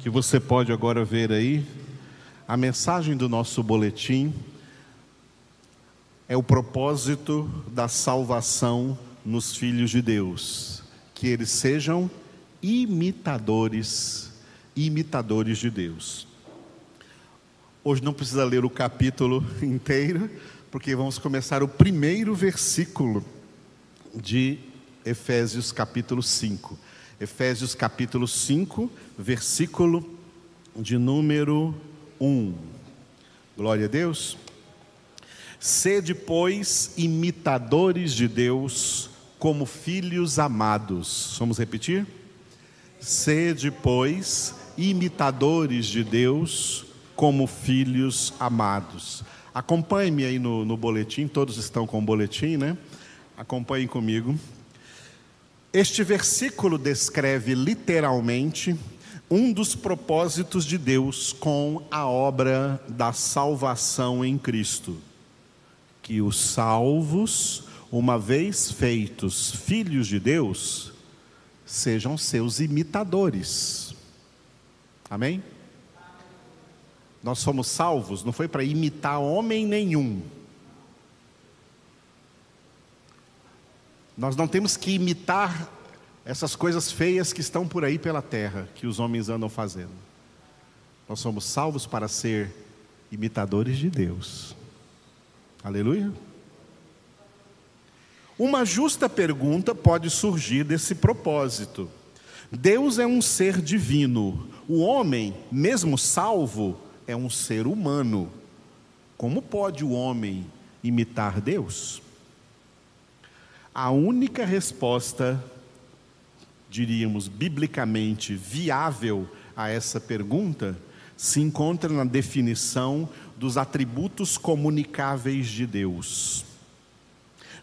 que você pode agora ver aí, a mensagem do nosso boletim é o propósito da salvação nos filhos de Deus, que eles sejam imitadores, imitadores de Deus. Hoje não precisa ler o capítulo inteiro, porque vamos começar o primeiro versículo de Efésios capítulo 5. Efésios capítulo 5, versículo de número 1. Glória a Deus. Sede, pois, imitadores de Deus, como filhos amados. Vamos repetir? Sede, pois, imitadores de Deus, como filhos amados. Acompanhe-me aí no, no boletim, todos estão com o boletim, né? Acompanhem comigo. Este versículo descreve literalmente um dos propósitos de Deus com a obra da salvação em Cristo. Que os salvos, uma vez feitos filhos de Deus, sejam seus imitadores. Amém? Nós somos salvos, não foi para imitar homem nenhum Nós não temos que imitar essas coisas feias que estão por aí pela terra, que os homens andam fazendo. Nós somos salvos para ser imitadores de Deus. Aleluia. Uma justa pergunta pode surgir desse propósito. Deus é um ser divino. O homem, mesmo salvo, é um ser humano. Como pode o homem imitar Deus? A única resposta, diríamos biblicamente viável a essa pergunta, se encontra na definição dos atributos comunicáveis de Deus.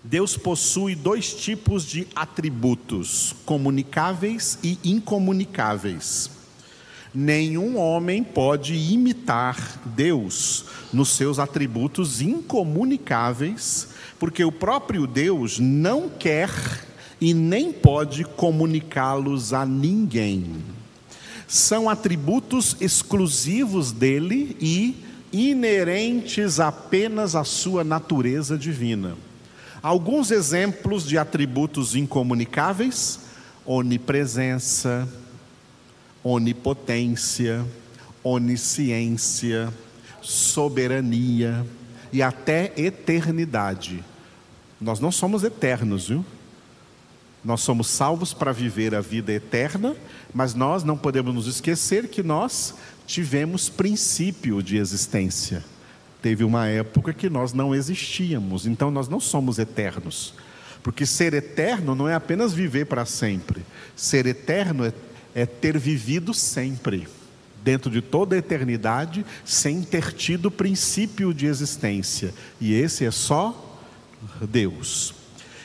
Deus possui dois tipos de atributos, comunicáveis e incomunicáveis. Nenhum homem pode imitar Deus nos seus atributos incomunicáveis, porque o próprio Deus não quer e nem pode comunicá-los a ninguém. São atributos exclusivos dele e inerentes apenas à sua natureza divina. Alguns exemplos de atributos incomunicáveis: onipresença, onipotência, onisciência, soberania e até eternidade. Nós não somos eternos, viu? Nós somos salvos para viver a vida eterna, mas nós não podemos nos esquecer que nós tivemos princípio de existência. Teve uma época que nós não existíamos, então nós não somos eternos. Porque ser eterno não é apenas viver para sempre. Ser eterno é, é ter vivido sempre dentro de toda a eternidade, sem ter tido princípio de existência. E esse é só Deus.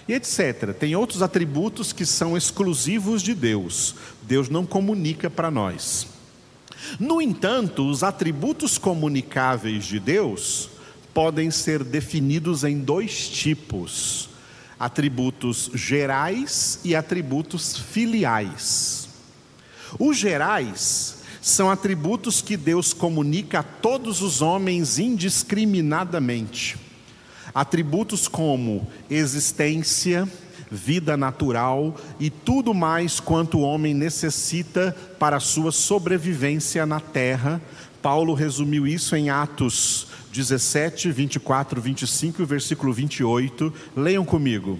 E etc. Tem outros atributos que são exclusivos de Deus. Deus não comunica para nós. No entanto, os atributos comunicáveis de Deus podem ser definidos em dois tipos: atributos gerais e atributos filiais. Os gerais são atributos que Deus comunica a todos os homens indiscriminadamente. Atributos como existência, vida natural e tudo mais quanto o homem necessita para a sua sobrevivência na terra. Paulo resumiu isso em Atos 17, 24, 25 e versículo 28. Leiam comigo.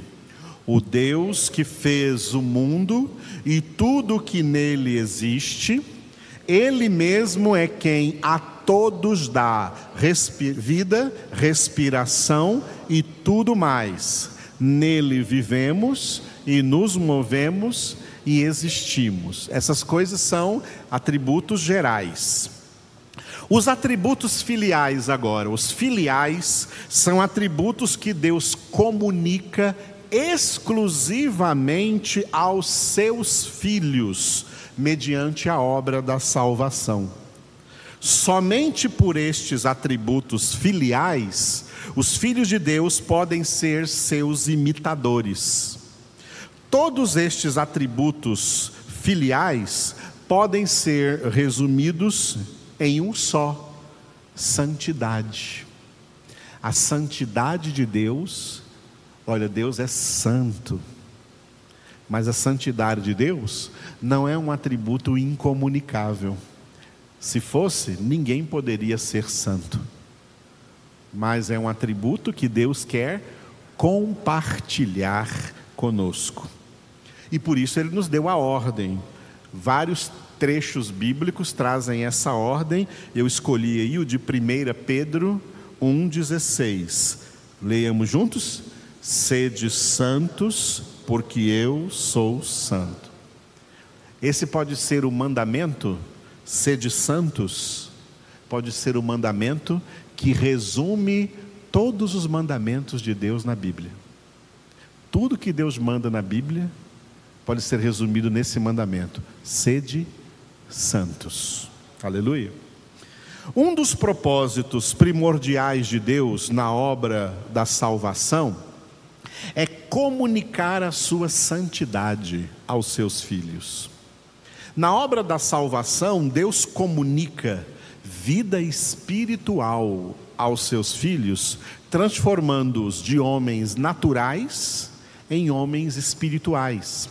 O Deus que fez o mundo e tudo que nele existe, ele mesmo é quem a todos dá respi vida, respiração e tudo mais. Nele vivemos e nos movemos e existimos. Essas coisas são atributos gerais. Os atributos filiais agora, os filiais são atributos que Deus comunica exclusivamente aos seus filhos mediante a obra da salvação. Somente por estes atributos filiais, os filhos de Deus podem ser seus imitadores. Todos estes atributos filiais podem ser resumidos em um só: santidade. A santidade de Deus, olha, Deus é santo. Mas a santidade de Deus não é um atributo incomunicável. Se fosse, ninguém poderia ser santo. Mas é um atributo que Deus quer compartilhar conosco. E por isso ele nos deu a ordem. Vários trechos bíblicos trazem essa ordem. Eu escolhi aí o de 1 Pedro 1,16. Leiamos juntos? Sede santos, porque eu sou santo. Esse pode ser o mandamento, sede santos, pode ser o mandamento que resume todos os mandamentos de Deus na Bíblia. Tudo que Deus manda na Bíblia pode ser resumido nesse mandamento: sede santos. Aleluia. Um dos propósitos primordiais de Deus na obra da salvação é comunicar a sua santidade aos seus filhos. Na obra da salvação, Deus comunica vida espiritual aos seus filhos, transformando-os de homens naturais em homens espirituais.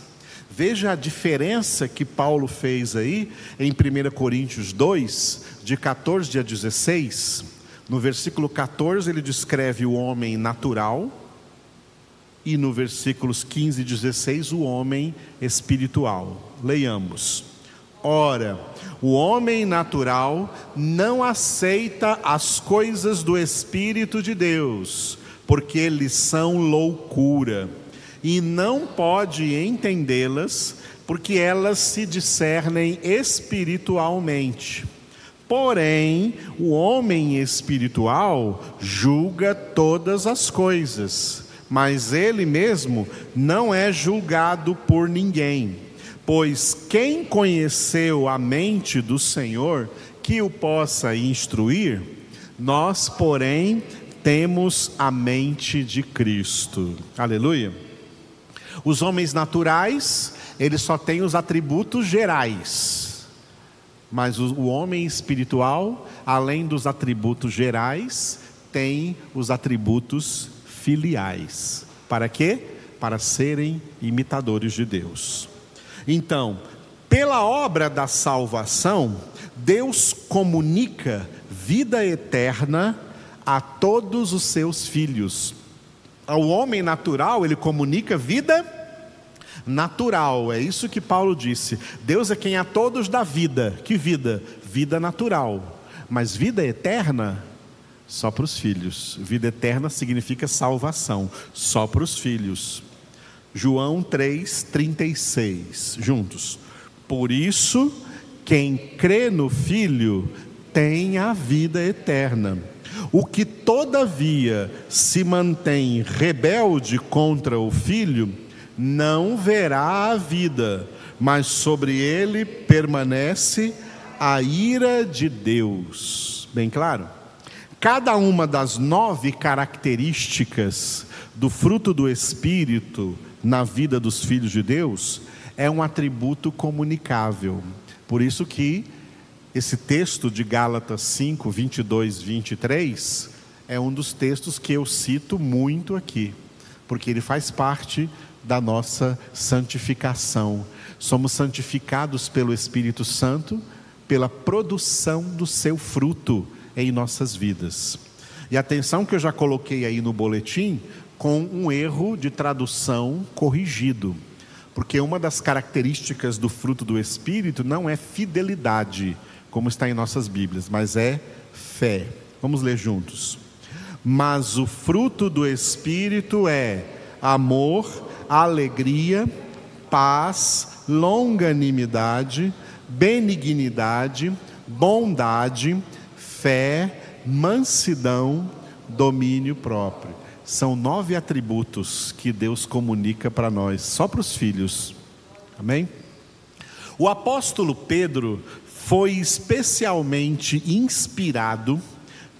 Veja a diferença que Paulo fez aí em 1 Coríntios 2, de 14 a 16. No versículo 14 ele descreve o homem natural, e no versículos 15 e 16 o homem espiritual. Leiamos. Ora, o homem natural não aceita as coisas do Espírito de Deus, porque eles são loucura e não pode entendê-las, porque elas se discernem espiritualmente. Porém, o homem espiritual julga todas as coisas, mas ele mesmo não é julgado por ninguém. Pois quem conheceu a mente do Senhor que o possa instruir, nós, porém, temos a mente de Cristo. Aleluia. Os homens naturais, eles só têm os atributos gerais. Mas o, homem espiritual, além dos atributos gerais, tem os atributos filiais. Para quê? Para serem imitadores de Deus. Então, pela obra da salvação, Deus comunica vida eterna a todos os seus filhos ao homem natural, ele comunica vida natural. É isso que Paulo disse. Deus é quem a todos dá vida. Que vida? Vida natural. Mas vida eterna, só para os filhos. Vida eterna significa salvação, só para os filhos. João 3,36. Juntos. Por isso, quem crê no Filho tem a vida eterna. O que todavia se mantém rebelde contra o filho, não verá a vida, mas sobre ele permanece a ira de Deus. Bem claro? Cada uma das nove características do fruto do Espírito na vida dos filhos de Deus é um atributo comunicável. Por isso que esse texto de Gálatas 5, 22, 23 é um dos textos que eu cito muito aqui, porque ele faz parte da nossa santificação. Somos santificados pelo Espírito Santo pela produção do seu fruto em nossas vidas. E atenção que eu já coloquei aí no boletim com um erro de tradução corrigido. Porque uma das características do fruto do Espírito não é fidelidade, como está em nossas Bíblias, mas é fé. Vamos ler juntos. Mas o fruto do Espírito é amor, alegria, paz, longanimidade, benignidade, bondade, fé, mansidão, domínio próprio. São nove atributos que Deus comunica para nós, só para os filhos. Amém? O apóstolo Pedro foi especialmente inspirado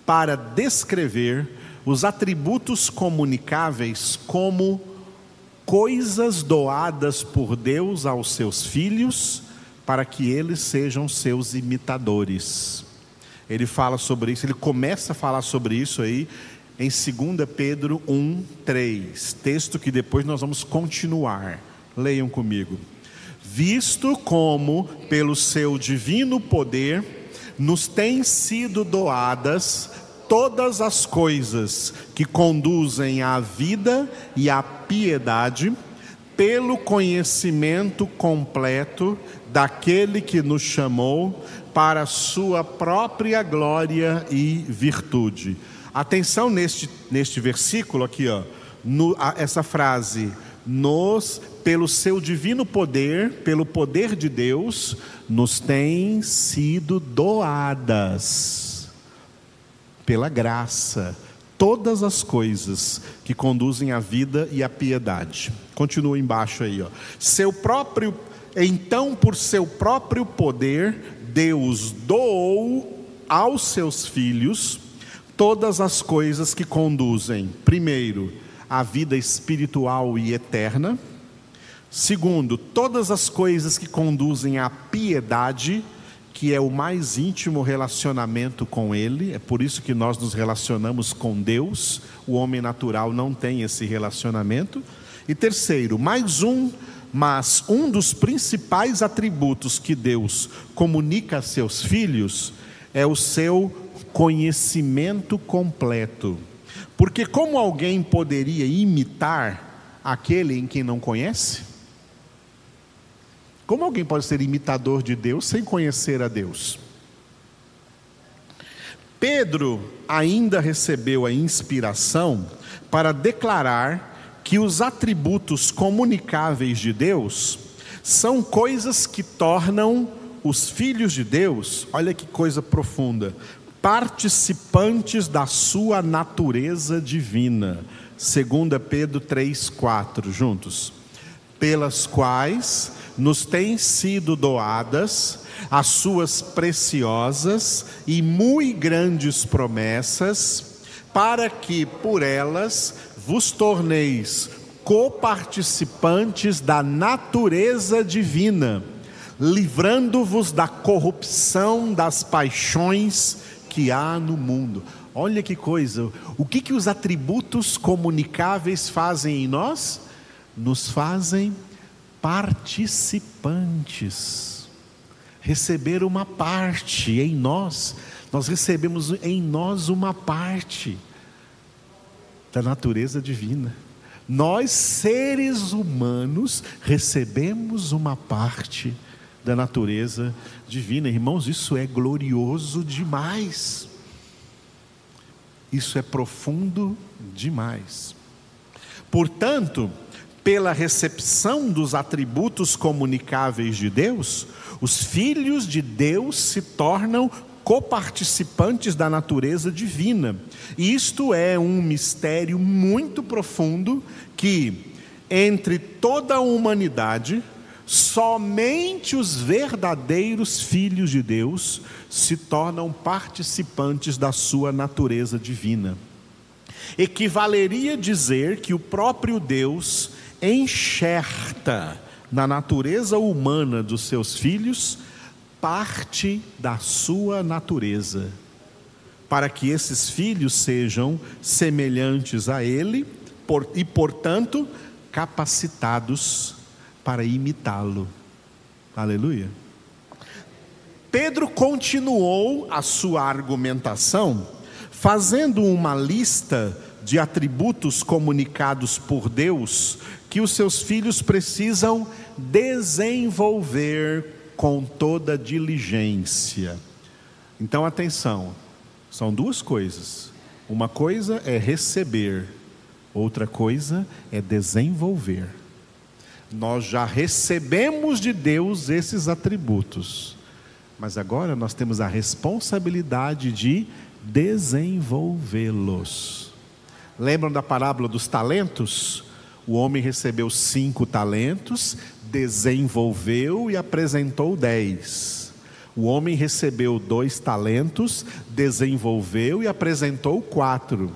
para descrever os atributos comunicáveis como coisas doadas por Deus aos seus filhos para que eles sejam seus imitadores. Ele fala sobre isso, ele começa a falar sobre isso aí em 2 Pedro 1, 3, texto que depois nós vamos continuar. Leiam comigo. Visto como, pelo seu divino poder, nos têm sido doadas todas as coisas que conduzem à vida e à piedade, pelo conhecimento completo daquele que nos chamou para sua própria glória e virtude. Atenção neste, neste versículo aqui, ó, no, a, essa frase, nos, pelo seu divino poder, pelo poder de Deus, nos têm sido doadas pela graça, todas as coisas que conduzem à vida e à piedade. Continua embaixo aí, ó. Seu próprio, então por seu próprio poder, Deus doou aos seus filhos todas as coisas que conduzem, primeiro, à vida espiritual e eterna. Segundo, todas as coisas que conduzem à piedade que é o mais íntimo relacionamento com Ele, é por isso que nós nos relacionamos com Deus, o homem natural não tem esse relacionamento. E terceiro, mais um, mas um dos principais atributos que Deus comunica a seus filhos é o seu conhecimento completo. Porque como alguém poderia imitar aquele em quem não conhece? Como alguém pode ser imitador de Deus sem conhecer a Deus? Pedro ainda recebeu a inspiração para declarar que os atributos comunicáveis de Deus são coisas que tornam os filhos de Deus, olha que coisa profunda, participantes da sua natureza divina. 2 Pedro 3:4 juntos. Pelas quais nos têm sido doadas as suas preciosas e muito grandes promessas, para que por elas vos torneis coparticipantes da natureza divina, livrando-vos da corrupção das paixões que há no mundo. Olha que coisa, o que, que os atributos comunicáveis fazem em nós? Nos fazem participantes. Receber uma parte em nós, nós recebemos em nós uma parte da natureza divina. Nós, seres humanos, recebemos uma parte da natureza divina. Irmãos, isso é glorioso demais. Isso é profundo demais. Portanto, pela recepção dos atributos comunicáveis de Deus, os filhos de Deus se tornam coparticipantes da natureza divina. Isto é um mistério muito profundo que, entre toda a humanidade, somente os verdadeiros filhos de Deus se tornam participantes da sua natureza divina. Equivaleria dizer que o próprio Deus enxerta na natureza humana dos seus filhos parte da sua natureza, para que esses filhos sejam semelhantes a Ele e, portanto, capacitados para imitá-lo. Aleluia. Pedro continuou a sua argumentação, fazendo uma lista de atributos comunicados por Deus que os seus filhos precisam desenvolver com toda diligência. Então, atenção, são duas coisas. Uma coisa é receber, outra coisa é desenvolver. Nós já recebemos de Deus esses atributos, mas agora nós temos a responsabilidade de desenvolvê-los. Lembram da parábola dos talentos? O homem recebeu cinco talentos, desenvolveu e apresentou dez. O homem recebeu dois talentos, desenvolveu e apresentou quatro.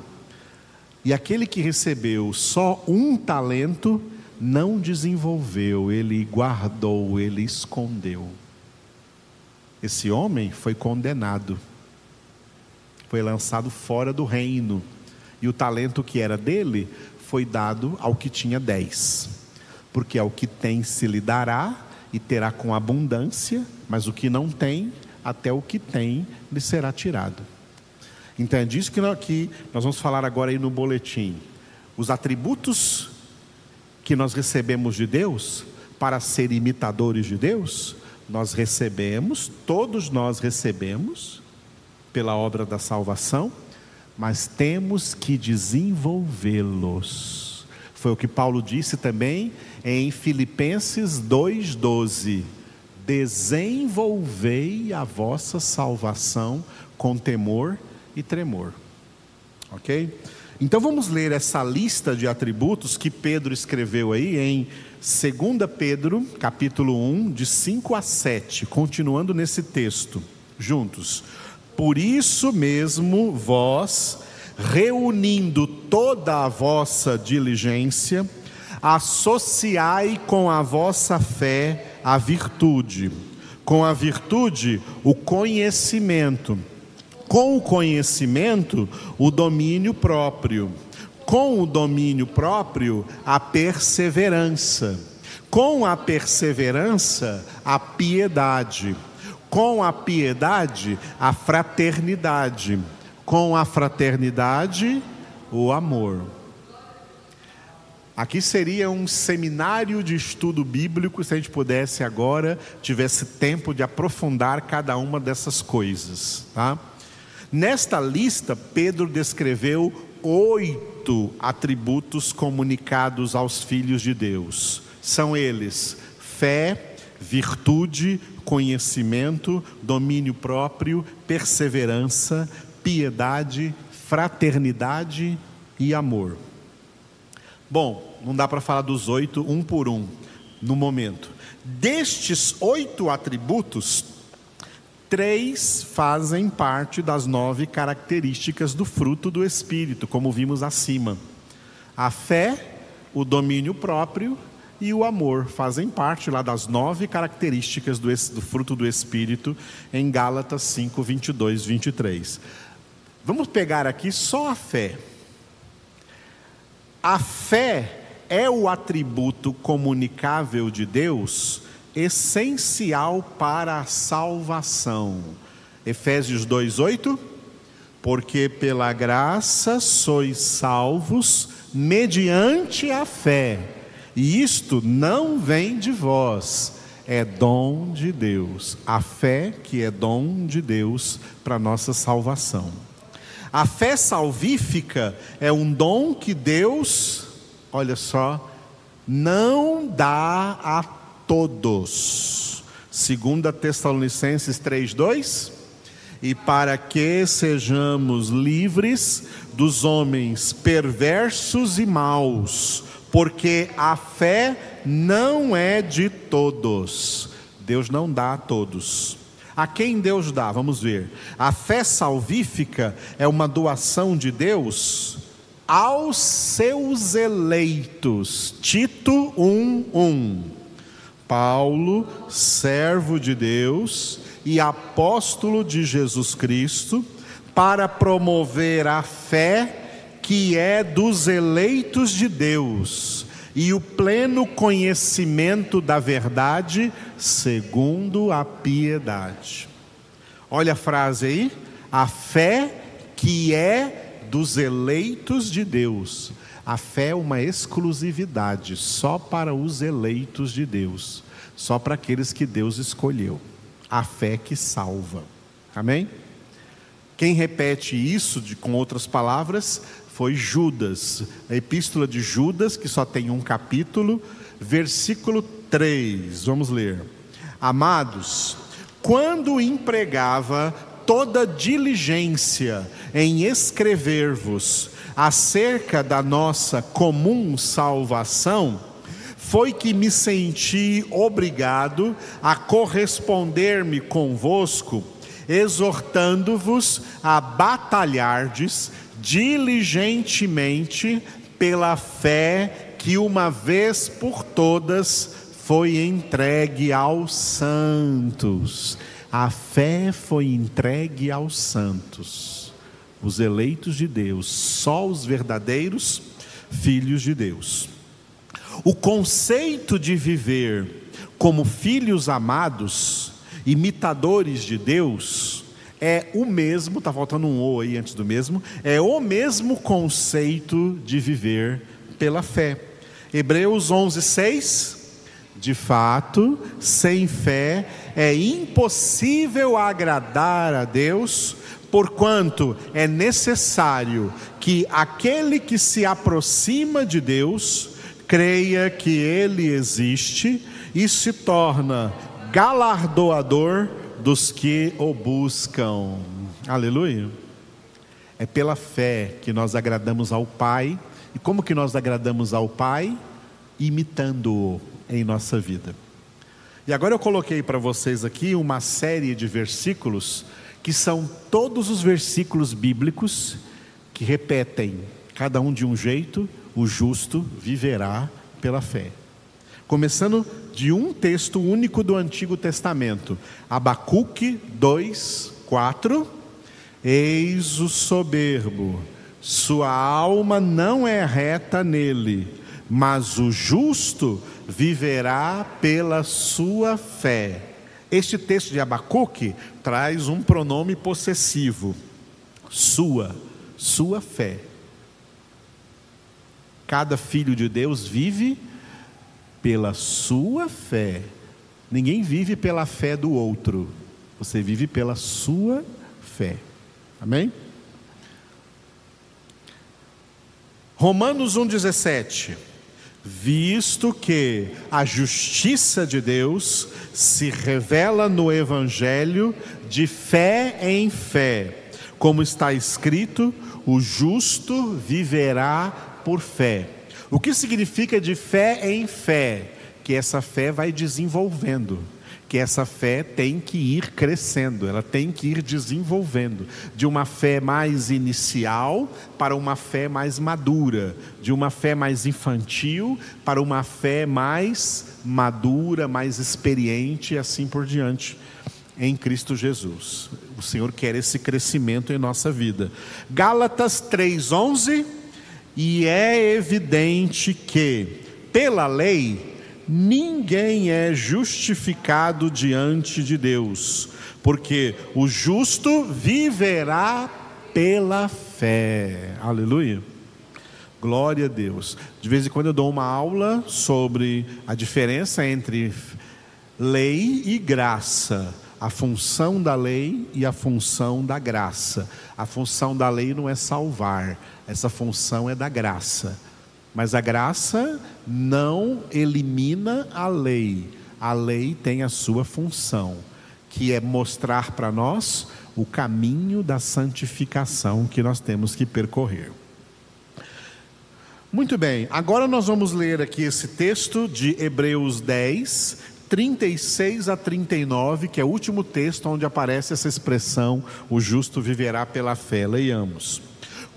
E aquele que recebeu só um talento, não desenvolveu, ele guardou, ele escondeu. Esse homem foi condenado, foi lançado fora do reino, e o talento que era dele foi dado ao que tinha dez, porque ao que tem se lhe dará e terá com abundância, mas o que não tem, até o que tem lhe será tirado. Então é disso que nós, que nós vamos falar agora aí no boletim. Os atributos que nós recebemos de Deus para ser imitadores de Deus, nós recebemos, todos nós recebemos, pela obra da salvação, mas temos que desenvolvê-los. Foi o que Paulo disse também em Filipenses 2,12: Desenvolvei a vossa salvação com temor e tremor. Ok? Então vamos ler essa lista de atributos que Pedro escreveu aí em 2 Pedro, capítulo 1, de 5 a 7, continuando nesse texto, juntos. Por isso mesmo, vós, reunindo toda a vossa diligência, associai com a vossa fé a virtude, com a virtude o conhecimento com o conhecimento, o domínio próprio. Com o domínio próprio, a perseverança. Com a perseverança, a piedade. Com a piedade, a fraternidade. Com a fraternidade, o amor. Aqui seria um seminário de estudo bíblico se a gente pudesse agora, tivesse tempo de aprofundar cada uma dessas coisas, tá? Nesta lista, Pedro descreveu oito atributos comunicados aos filhos de Deus. São eles: fé, virtude, conhecimento, domínio próprio, perseverança, piedade, fraternidade e amor. Bom, não dá para falar dos oito um por um no momento. Destes oito atributos, Três fazem parte das nove características do fruto do Espírito, como vimos acima. A fé, o domínio próprio e o amor fazem parte lá das nove características do, do fruto do Espírito em Gálatas 5, 22, 23. Vamos pegar aqui só a fé. A fé é o atributo comunicável de Deus essencial para a salvação. Efésios 2:8 Porque pela graça sois salvos mediante a fé. E isto não vem de vós, é dom de Deus. A fé que é dom de Deus para nossa salvação. A fé salvífica é um dom que Deus, olha só, não dá a todos. Segunda Tessalonicenses 3:2 e para que sejamos livres dos homens perversos e maus, porque a fé não é de todos. Deus não dá a todos. A quem Deus dá? Vamos ver. A fé salvífica é uma doação de Deus aos seus eleitos. Tito 1:1. Paulo, servo de Deus e apóstolo de Jesus Cristo, para promover a fé que é dos eleitos de Deus e o pleno conhecimento da verdade segundo a piedade. Olha a frase aí, a fé que é dos eleitos de Deus a fé é uma exclusividade só para os eleitos de Deus, só para aqueles que Deus escolheu. A fé que salva. Amém? Quem repete isso de, com outras palavras foi Judas, a epístola de Judas, que só tem um capítulo, versículo 3. Vamos ler. Amados, quando empregava toda diligência em escrever-vos, acerca da nossa comum salvação, foi que me senti obrigado a corresponder-me convosco, exortando-vos a batalhardes diligentemente pela fé que uma vez por todas foi entregue aos santos. a fé foi entregue aos santos, os eleitos de Deus, só os verdadeiros filhos de Deus. O conceito de viver como filhos amados, imitadores de Deus, é o mesmo, está faltando um O aí antes do mesmo, é o mesmo conceito de viver pela fé. Hebreus 11, 6. De fato, sem fé é impossível agradar a Deus, porquanto é necessário que aquele que se aproxima de Deus creia que Ele existe e se torna galardoador dos que o buscam. Aleluia. É pela fé que nós agradamos ao Pai. E como que nós agradamos ao Pai? Imitando-o em nossa vida. E agora eu coloquei para vocês aqui uma série de versículos que são todos os versículos bíblicos que repetem, cada um de um jeito, o justo viverá pela fé. Começando de um texto único do Antigo Testamento, Abacuque 2, 4. Eis o soberbo, sua alma não é reta nele, mas o justo viverá pela sua fé. Este texto de Abacuque traz um pronome possessivo, sua, sua fé. Cada filho de Deus vive pela sua fé. Ninguém vive pela fé do outro, você vive pela sua fé. Amém? Romanos 1,17 visto que a justiça de Deus se revela no Evangelho de fé em fé, como está escrito: o justo viverá por fé. O que significa de fé em fé? Que essa fé vai desenvolvendo que essa fé tem que ir crescendo, ela tem que ir desenvolvendo, de uma fé mais inicial para uma fé mais madura, de uma fé mais infantil para uma fé mais madura, mais experiente e assim por diante. Em Cristo Jesus. O Senhor quer esse crescimento em nossa vida. Gálatas 3:11 e é evidente que pela lei ninguém é justificado diante de Deus, porque o justo viverá pela fé. Aleluia. Glória a Deus. De vez em quando eu dou uma aula sobre a diferença entre lei e graça. A função da lei e a função da graça. A função da lei não é salvar, essa função é da graça. Mas a graça não elimina a lei. A lei tem a sua função, que é mostrar para nós o caminho da santificação que nós temos que percorrer. Muito bem, agora nós vamos ler aqui esse texto de Hebreus 10, 36 a 39, que é o último texto onde aparece essa expressão: o justo viverá pela fé. Leiamos.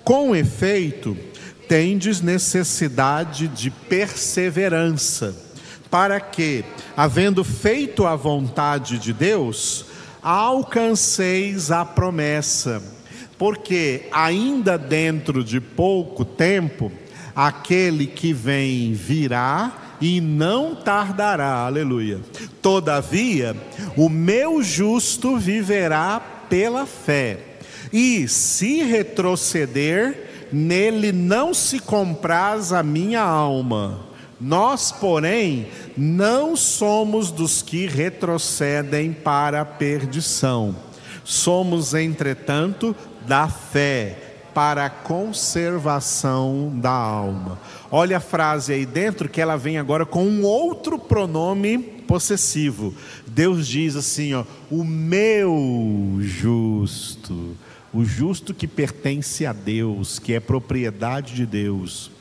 Com efeito, tendes necessidade de perseverança, para que, havendo feito a vontade de Deus, alcanceis a promessa. Porque ainda dentro de pouco tempo, aquele que vem virá e não tardará, aleluia. Todavia, o meu justo viverá pela fé, e se retroceder, nele não se compraz a minha alma. Nós, porém, não somos dos que retrocedem para a perdição. Somos, entretanto, da fé para a conservação da alma. Olha a frase aí dentro que ela vem agora com um outro pronome possessivo. Deus diz assim, ó, o meu justo o justo que pertence a Deus, que é propriedade de Deus.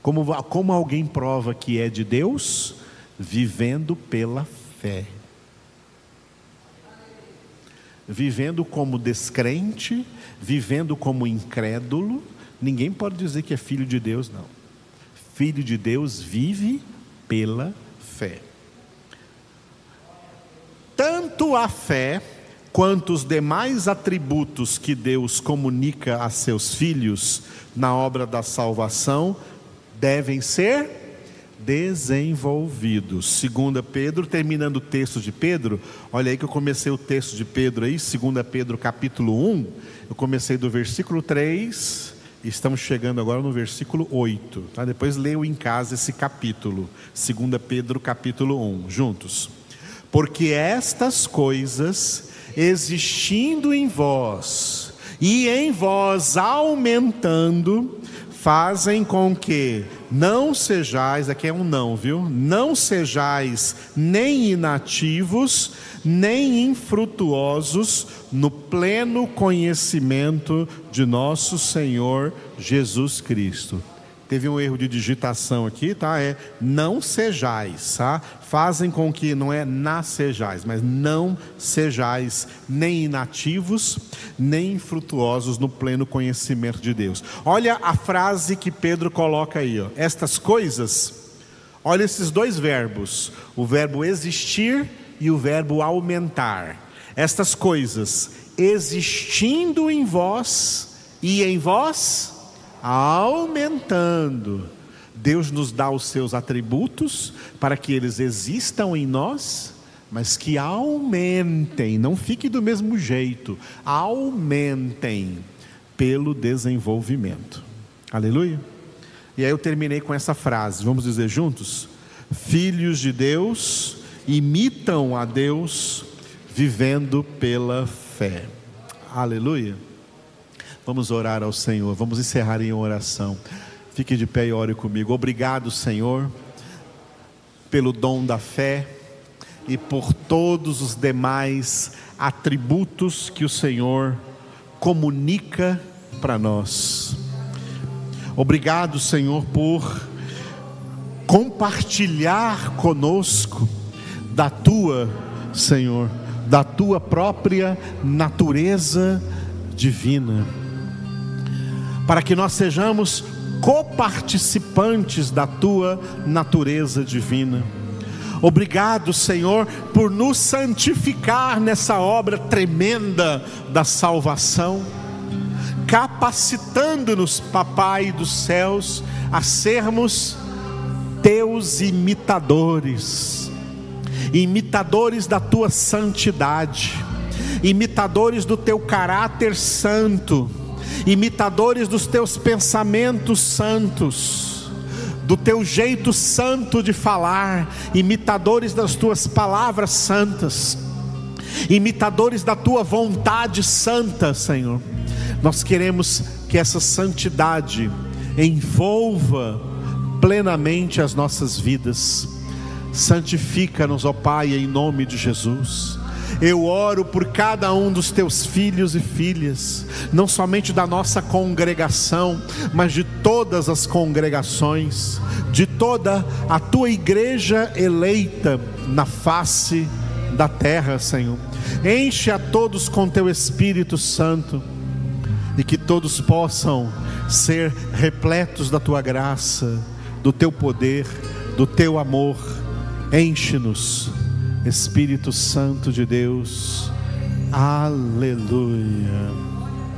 Como, como alguém prova que é de Deus? Vivendo pela fé. Vivendo como descrente, vivendo como incrédulo, ninguém pode dizer que é filho de Deus, não. Filho de Deus vive pela fé. Tanto a fé quanto os demais atributos que Deus comunica a seus filhos na obra da salvação devem ser desenvolvidos. Segunda Pedro, terminando o texto de Pedro, olha aí que eu comecei o texto de Pedro aí, segunda Pedro capítulo 1, eu comecei do versículo 3, e estamos chegando agora no versículo 8, tá? Depois leio em casa esse capítulo, segunda Pedro capítulo 1, juntos. Porque estas coisas existindo em vós e em vós aumentando, fazem com que não sejais, aqui é um não, viu? Não sejais nem inativos, nem infrutuosos no pleno conhecimento de nosso Senhor Jesus Cristo. Teve um erro de digitação aqui, tá? É não sejais, tá? Fazem com que não é nascejais, mas não sejais nem inativos, nem infrutuosos no pleno conhecimento de Deus. Olha a frase que Pedro coloca aí, ó. Estas coisas, olha esses dois verbos, o verbo existir e o verbo aumentar. Estas coisas existindo em vós e em vós aumentando. Deus nos dá os seus atributos para que eles existam em nós, mas que aumentem, não fique do mesmo jeito, aumentem pelo desenvolvimento. Aleluia. E aí eu terminei com essa frase, vamos dizer juntos? Filhos de Deus imitam a Deus vivendo pela fé. Aleluia. Vamos orar ao Senhor, vamos encerrar em oração. Fique de pé e ore comigo. Obrigado, Senhor, pelo dom da fé e por todos os demais atributos que o Senhor comunica para nós. Obrigado, Senhor, por compartilhar conosco da tua, Senhor, da tua própria natureza divina para que nós sejamos coparticipantes da tua natureza divina. Obrigado, Senhor, por nos santificar nessa obra tremenda da salvação, capacitando-nos, Papai dos céus, a sermos teus imitadores, imitadores da tua santidade, imitadores do teu caráter santo imitadores dos teus pensamentos santos, do teu jeito santo de falar, imitadores das tuas palavras santas, imitadores da tua vontade santa, Senhor. Nós queremos que essa santidade envolva plenamente as nossas vidas. Santifica-nos, ó Pai, em nome de Jesus. Eu oro por cada um dos teus filhos e filhas, não somente da nossa congregação, mas de todas as congregações, de toda a tua igreja eleita na face da terra, Senhor. Enche a todos com teu Espírito Santo e que todos possam ser repletos da tua graça, do teu poder, do teu amor. Enche-nos Espírito Santo de Deus, aleluia.